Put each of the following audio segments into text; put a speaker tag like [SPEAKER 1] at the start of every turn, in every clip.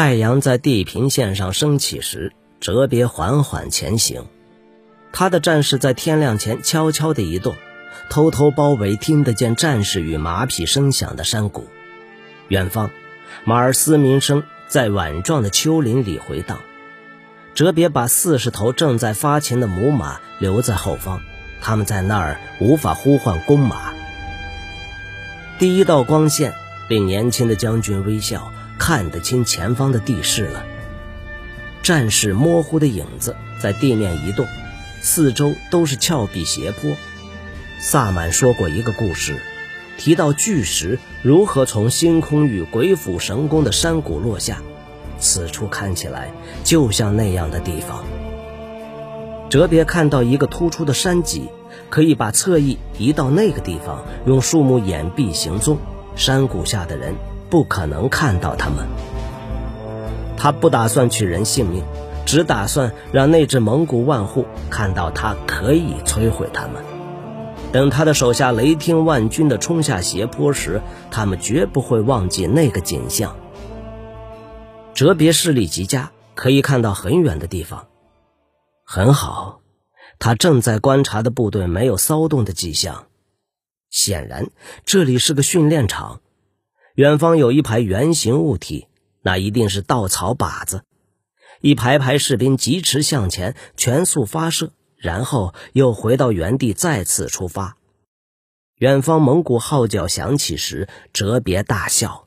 [SPEAKER 1] 太阳在地平线上升起时，哲别缓缓前行。他的战士在天亮前悄悄地移动，偷偷包围听得见战士与马匹声响的山谷。远方，马儿嘶鸣声在碗状的丘陵里回荡。哲别把四十头正在发情的母马留在后方，他们在那儿无法呼唤公马。第一道光线令年轻的将军微笑。看得清前方的地势了。战士模糊的影子在地面移动，四周都是峭壁斜坡。萨满说过一个故事，提到巨石如何从星空与鬼斧神工的山谷落下。此处看起来就像那样的地方。哲别看到一个突出的山脊，可以把侧翼移到那个地方，用树木掩蔽行踪。山谷下的人。不可能看到他们。他不打算取人性命，只打算让那支蒙古万户看到他可以摧毁他们。等他的手下雷霆万钧的冲下斜坡时，他们绝不会忘记那个景象。哲别视力极佳，可以看到很远的地方。很好，他正在观察的部队没有骚动的迹象，显然这里是个训练场。远方有一排圆形物体，那一定是稻草靶子。一排排士兵疾驰向前，全速发射，然后又回到原地，再次出发。远方蒙古号角响起时，哲别大笑。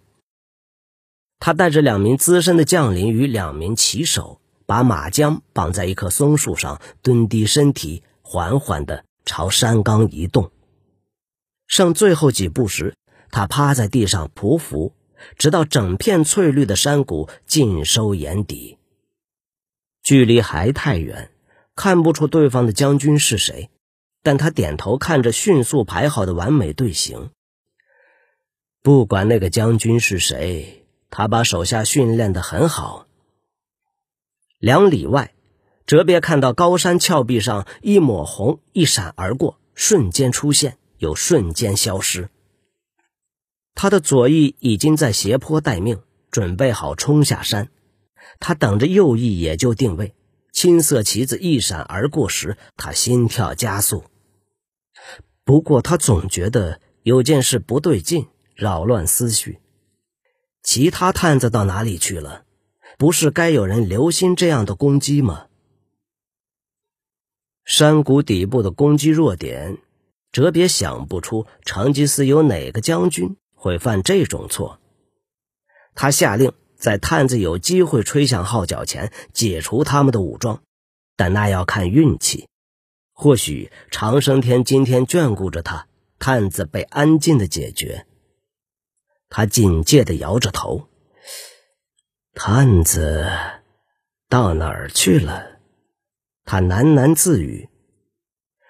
[SPEAKER 1] 他带着两名资深的将领与两名骑手，把马缰绑在一棵松树上，蹲低身体，缓缓地朝山冈移动。剩最后几步时。他趴在地上匍匐，直到整片翠绿的山谷尽收眼底。距离还太远，看不出对方的将军是谁，但他点头看着迅速排好的完美队形。不管那个将军是谁，他把手下训练得很好。两里外，哲别看到高山峭壁上一抹红一闪而过，瞬间出现，又瞬间消失。他的左翼已经在斜坡待命，准备好冲下山。他等着右翼也就定位。青色旗子一闪而过时，他心跳加速。不过他总觉得有件事不对劲，扰乱思绪。其他探子到哪里去了？不是该有人留心这样的攻击吗？山谷底部的攻击弱点，哲别想不出成吉思有哪个将军。会犯这种错。他下令在探子有机会吹响号角前解除他们的武装，但那要看运气。或许长生天今天眷顾着他，探子被安静的解决。他警戒的摇着头。探子到哪儿去了？他喃喃自语。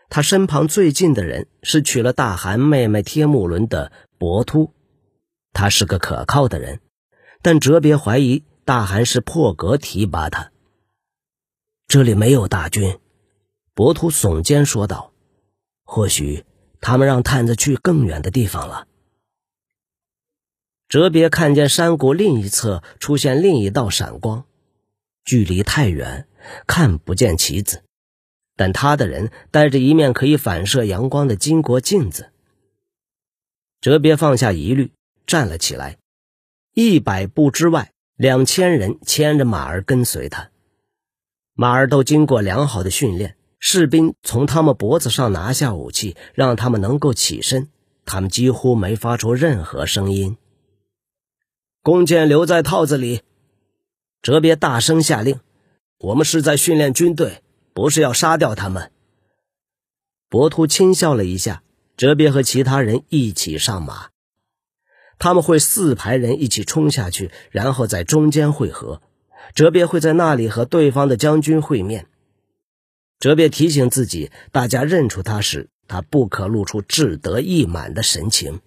[SPEAKER 1] 他身旁最近的人是娶了大汗妹妹帖木伦的博突。他是个可靠的人，但哲别怀疑大汗是破格提拔他。这里没有大军，博图耸肩说道：“或许他们让探子去更远的地方了。”哲别看见山谷另一侧出现另一道闪光，距离太远，看不见棋子，但他的人带着一面可以反射阳光的金国镜子。哲别放下疑虑。站了起来，一百步之外，两千人牵着马儿跟随他。马儿都经过良好的训练，士兵从他们脖子上拿下武器，让他们能够起身。他们几乎没发出任何声音。弓箭留在套子里，哲别大声下令：“我们是在训练军队，不是要杀掉他们。”博图轻笑了一下，哲别和其他人一起上马。他们会四排人一起冲下去，然后在中间汇合。哲别会在那里和对方的将军会面。哲别提醒自己，大家认出他时，他不可露出志得意满的神情。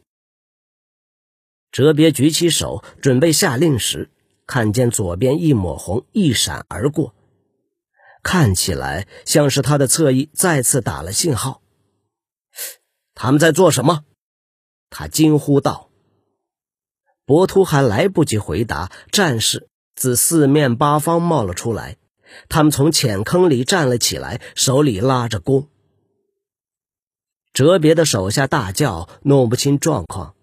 [SPEAKER 1] 哲别举起手准备下令时，看见左边一抹红一闪而过，看起来像是他的侧翼再次打了信号。他们在做什么？他惊呼道。博图还来不及回答，战士自四面八方冒了出来。他们从浅坑里站了起来，手里拉着弓。哲别的手下大叫，弄不清状况。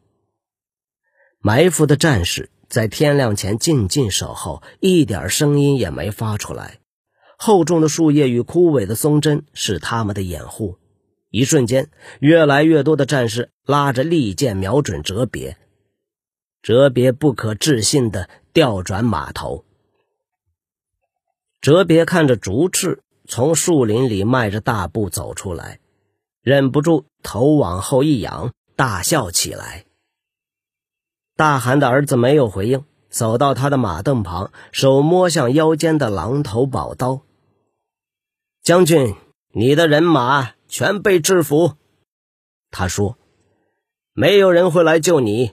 [SPEAKER 1] 埋伏的战士在天亮前静静守候，一点声音也没发出来。厚重的树叶与枯萎的松针是他们的掩护。一瞬间，越来越多的战士拉着利剑瞄准哲别。哲别不可置信的调转马头。哲别看着竹翅从树林里迈着大步走出来。忍不住头往后一仰，大笑起来。大汗的儿子没有回应，走到他的马凳旁，手摸向腰间的狼头宝刀。将军，你的人马全被制服。他说：“没有人会来救你，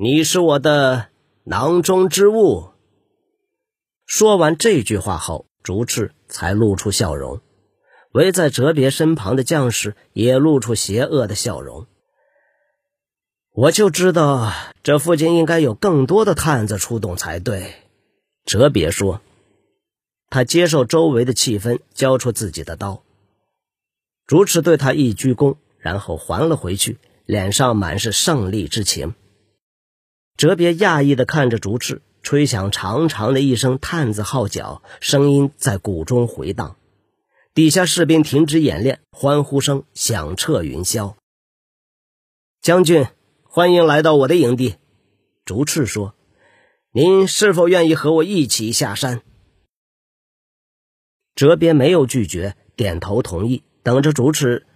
[SPEAKER 1] 你是我的囊中之物。”说完这句话后，竹赤才露出笑容。围在哲别身旁的将士也露出邪恶的笑容。我就知道这附近应该有更多的探子出动才对。哲别说，他接受周围的气氛，交出自己的刀。竹赤对他一鞠躬，然后还了回去，脸上满是胜利之情。哲别讶异地看着竹赤，吹响长长的一声探子号角，声音在鼓中回荡。底下士兵停止演练，欢呼声响彻云霄。将军，欢迎来到我的营地。竹赤说：“您是否愿意和我一起下山？”哲别没有拒绝，点头同意。等着竹赤，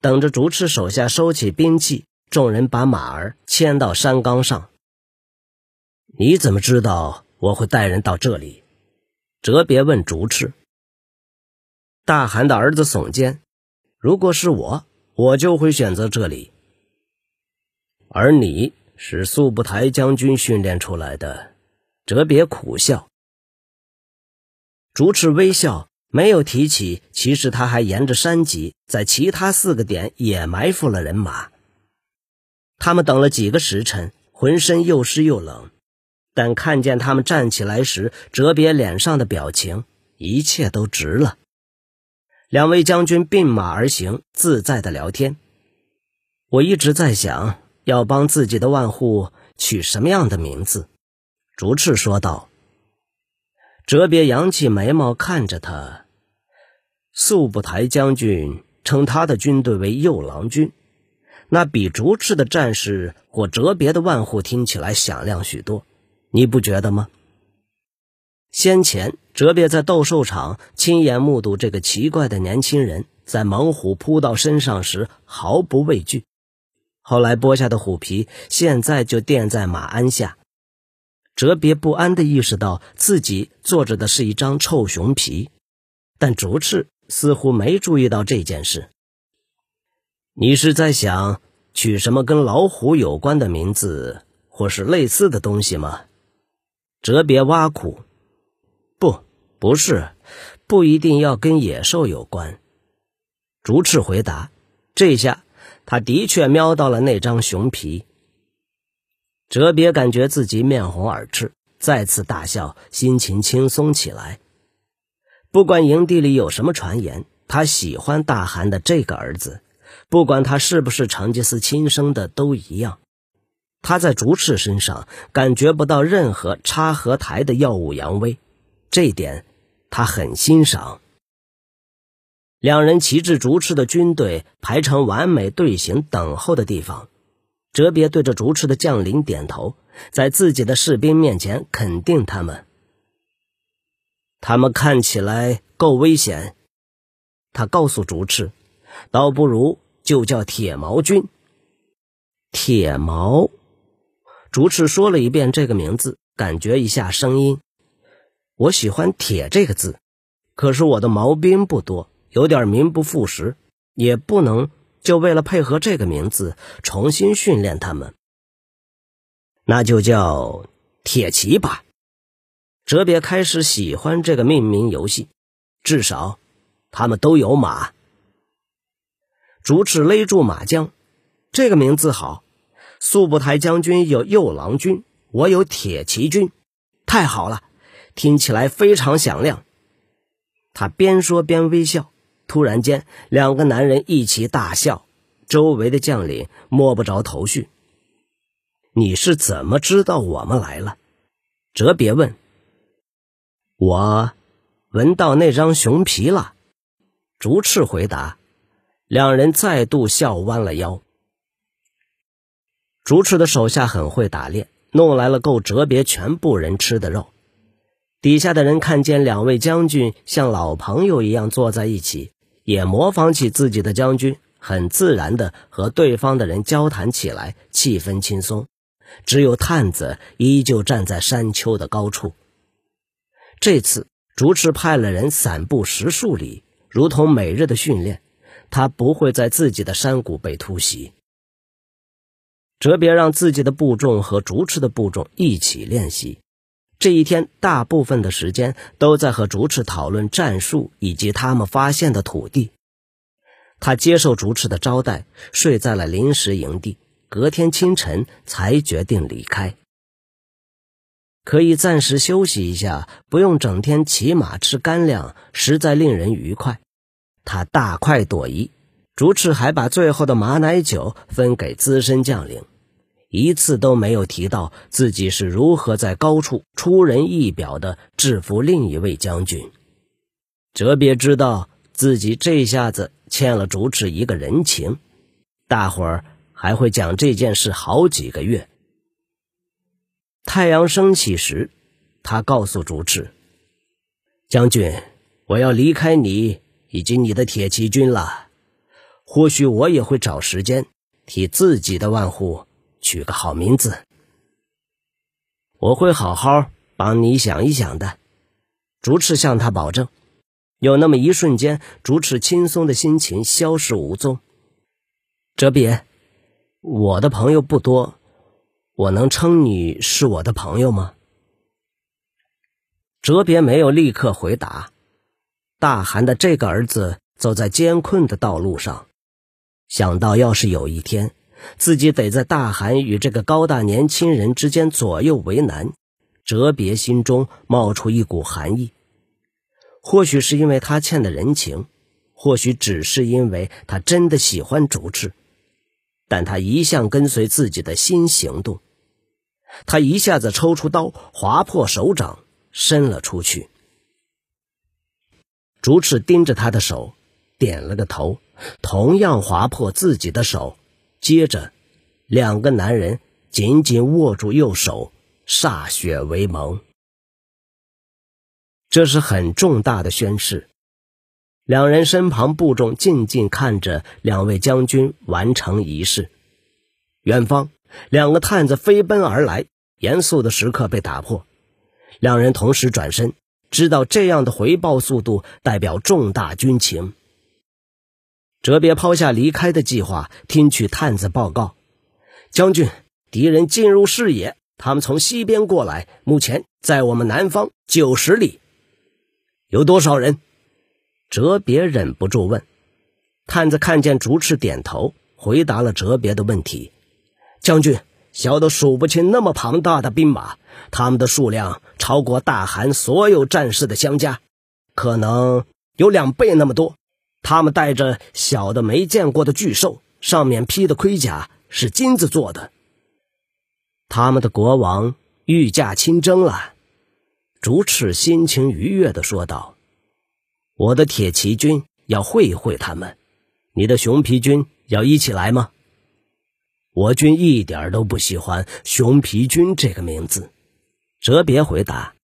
[SPEAKER 1] 等着竹赤手下收起兵器，众人把马儿牵到山岗上。你怎么知道我会带人到这里？哲别问竹赤。大汗的儿子耸肩：“如果是我，我就会选择这里。而你是速不台将军训练出来的。”哲别苦笑。竹赤微笑，没有提起，其实他还沿着山脊，在其他四个点也埋伏了人马。他们等了几个时辰，浑身又湿又冷，但看见他们站起来时，哲别脸上的表情，一切都值了。两位将军并马而行，自在的聊天。我一直在想，要帮自己的万户取什么样的名字。竹赤说道。哲别扬起眉毛看着他。速不台将军称他的军队为右郎军，那比竹赤的战士或哲别的万户听起来响亮许多，你不觉得吗？先前，哲别在斗兽场亲眼目睹这个奇怪的年轻人在猛虎扑到身上时毫不畏惧。后来剥下的虎皮，现在就垫在马鞍下。哲别不安地意识到自己坐着的是一张臭熊皮，但竹赤似乎没注意到这件事。你是在想取什么跟老虎有关的名字，或是类似的东西吗？哲别挖苦。不，不是，不一定要跟野兽有关。竹赤回答。这下，他的确瞄到了那张熊皮。哲别感觉自己面红耳赤，再次大笑，心情轻松起来。不管营地里有什么传言，他喜欢大汗的这个儿子，不管他是不是成吉思亲生的，都一样。他在竹赤身上感觉不到任何插合台的耀武扬威。这点，他很欣赏。两人骑至竹赤的军队排成完美队形等候的地方，哲别对着竹赤的将领点头，在自己的士兵面前肯定他们。他们看起来够危险，他告诉竹赤，倒不如就叫铁毛军。铁毛，竹赤说了一遍这个名字，感觉一下声音。我喜欢“铁”这个字，可是我的毛兵不多，有点名不副实，也不能就为了配合这个名字重新训练他们。那就叫铁骑吧。哲别开始喜欢这个命名游戏，至少他们都有马。竹赤勒住马缰，这个名字好。速不台将军有右郎军，我有铁骑军，太好了。听起来非常响亮。他边说边微笑。突然间，两个男人一起大笑，周围的将领摸不着头绪。你是怎么知道我们来了？哲别问。我闻到那张熊皮了。竹赤回答。两人再度笑弯了腰。竹赤的手下很会打猎，弄来了够哲别全部人吃的肉。底下的人看见两位将军像老朋友一样坐在一起，也模仿起自己的将军，很自然的和对方的人交谈起来，气氛轻松。只有探子依旧站在山丘的高处。这次竹赤派了人散步十数里，如同每日的训练，他不会在自己的山谷被突袭。哲别让自己的部众和竹赤的部众一起练习。这一天，大部分的时间都在和竹赤讨论战术以及他们发现的土地。他接受竹赤的招待，睡在了临时营地。隔天清晨才决定离开，可以暂时休息一下，不用整天骑马吃干粮，实在令人愉快。他大快朵颐。竹赤还把最后的马奶酒分给资深将领。一次都没有提到自己是如何在高处出人意表的制服另一位将军。哲别知道自己这下子欠了竹赤一个人情，大伙儿还会讲这件事好几个月。太阳升起时，他告诉竹赤：“将军，我要离开你以及你的铁骑军了。或许我也会找时间替自己的万户。”取个好名字，我会好好帮你想一想的。竹赤向他保证。有那么一瞬间，竹赤轻松的心情消失无踪。哲别，我的朋友不多，我能称你是我的朋友吗？哲别没有立刻回答。大汗的这个儿子走在艰困的道路上，想到要是有一天。自己得在大汗与这个高大年轻人之间左右为难，哲别心中冒出一股寒意。或许是因为他欠的人情，或许只是因为他真的喜欢竹赤，但他一向跟随自己的心行动。他一下子抽出刀，划破手掌，伸了出去。竹赤盯着他的手，点了个头，同样划破自己的手。接着，两个男人紧紧握住右手，歃血为盟。这是很重大的宣誓。两人身旁部众静静看着两位将军完成仪式。远方，两个探子飞奔而来，严肃的时刻被打破。两人同时转身，知道这样的回报速度代表重大军情。哲别抛下离开的计划，听取探子报告。将军，敌人进入视野，他们从西边过来，目前在我们南方九十里。有多少人？哲别忍不住问。探子看见竹赤点头，回答了哲别的问题。将军，小的数不清那么庞大的兵马，他们的数量超过大汗所有战士的相加，可能有两倍那么多。他们带着小的没见过的巨兽，上面披的盔甲是金子做的。他们的国王御驾亲征了，主赤心情愉悦地说道：“我的铁骑军要会会他们，你的熊皮军要一起来吗？”我军一点都不喜欢“熊皮军”这个名字。哲别回答：“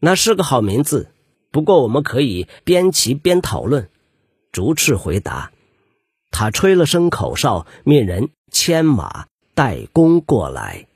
[SPEAKER 1] 那是个好名字，不过我们可以边骑边讨论。”逐次回答：“他吹了声口哨，命人牵马带弓过来。”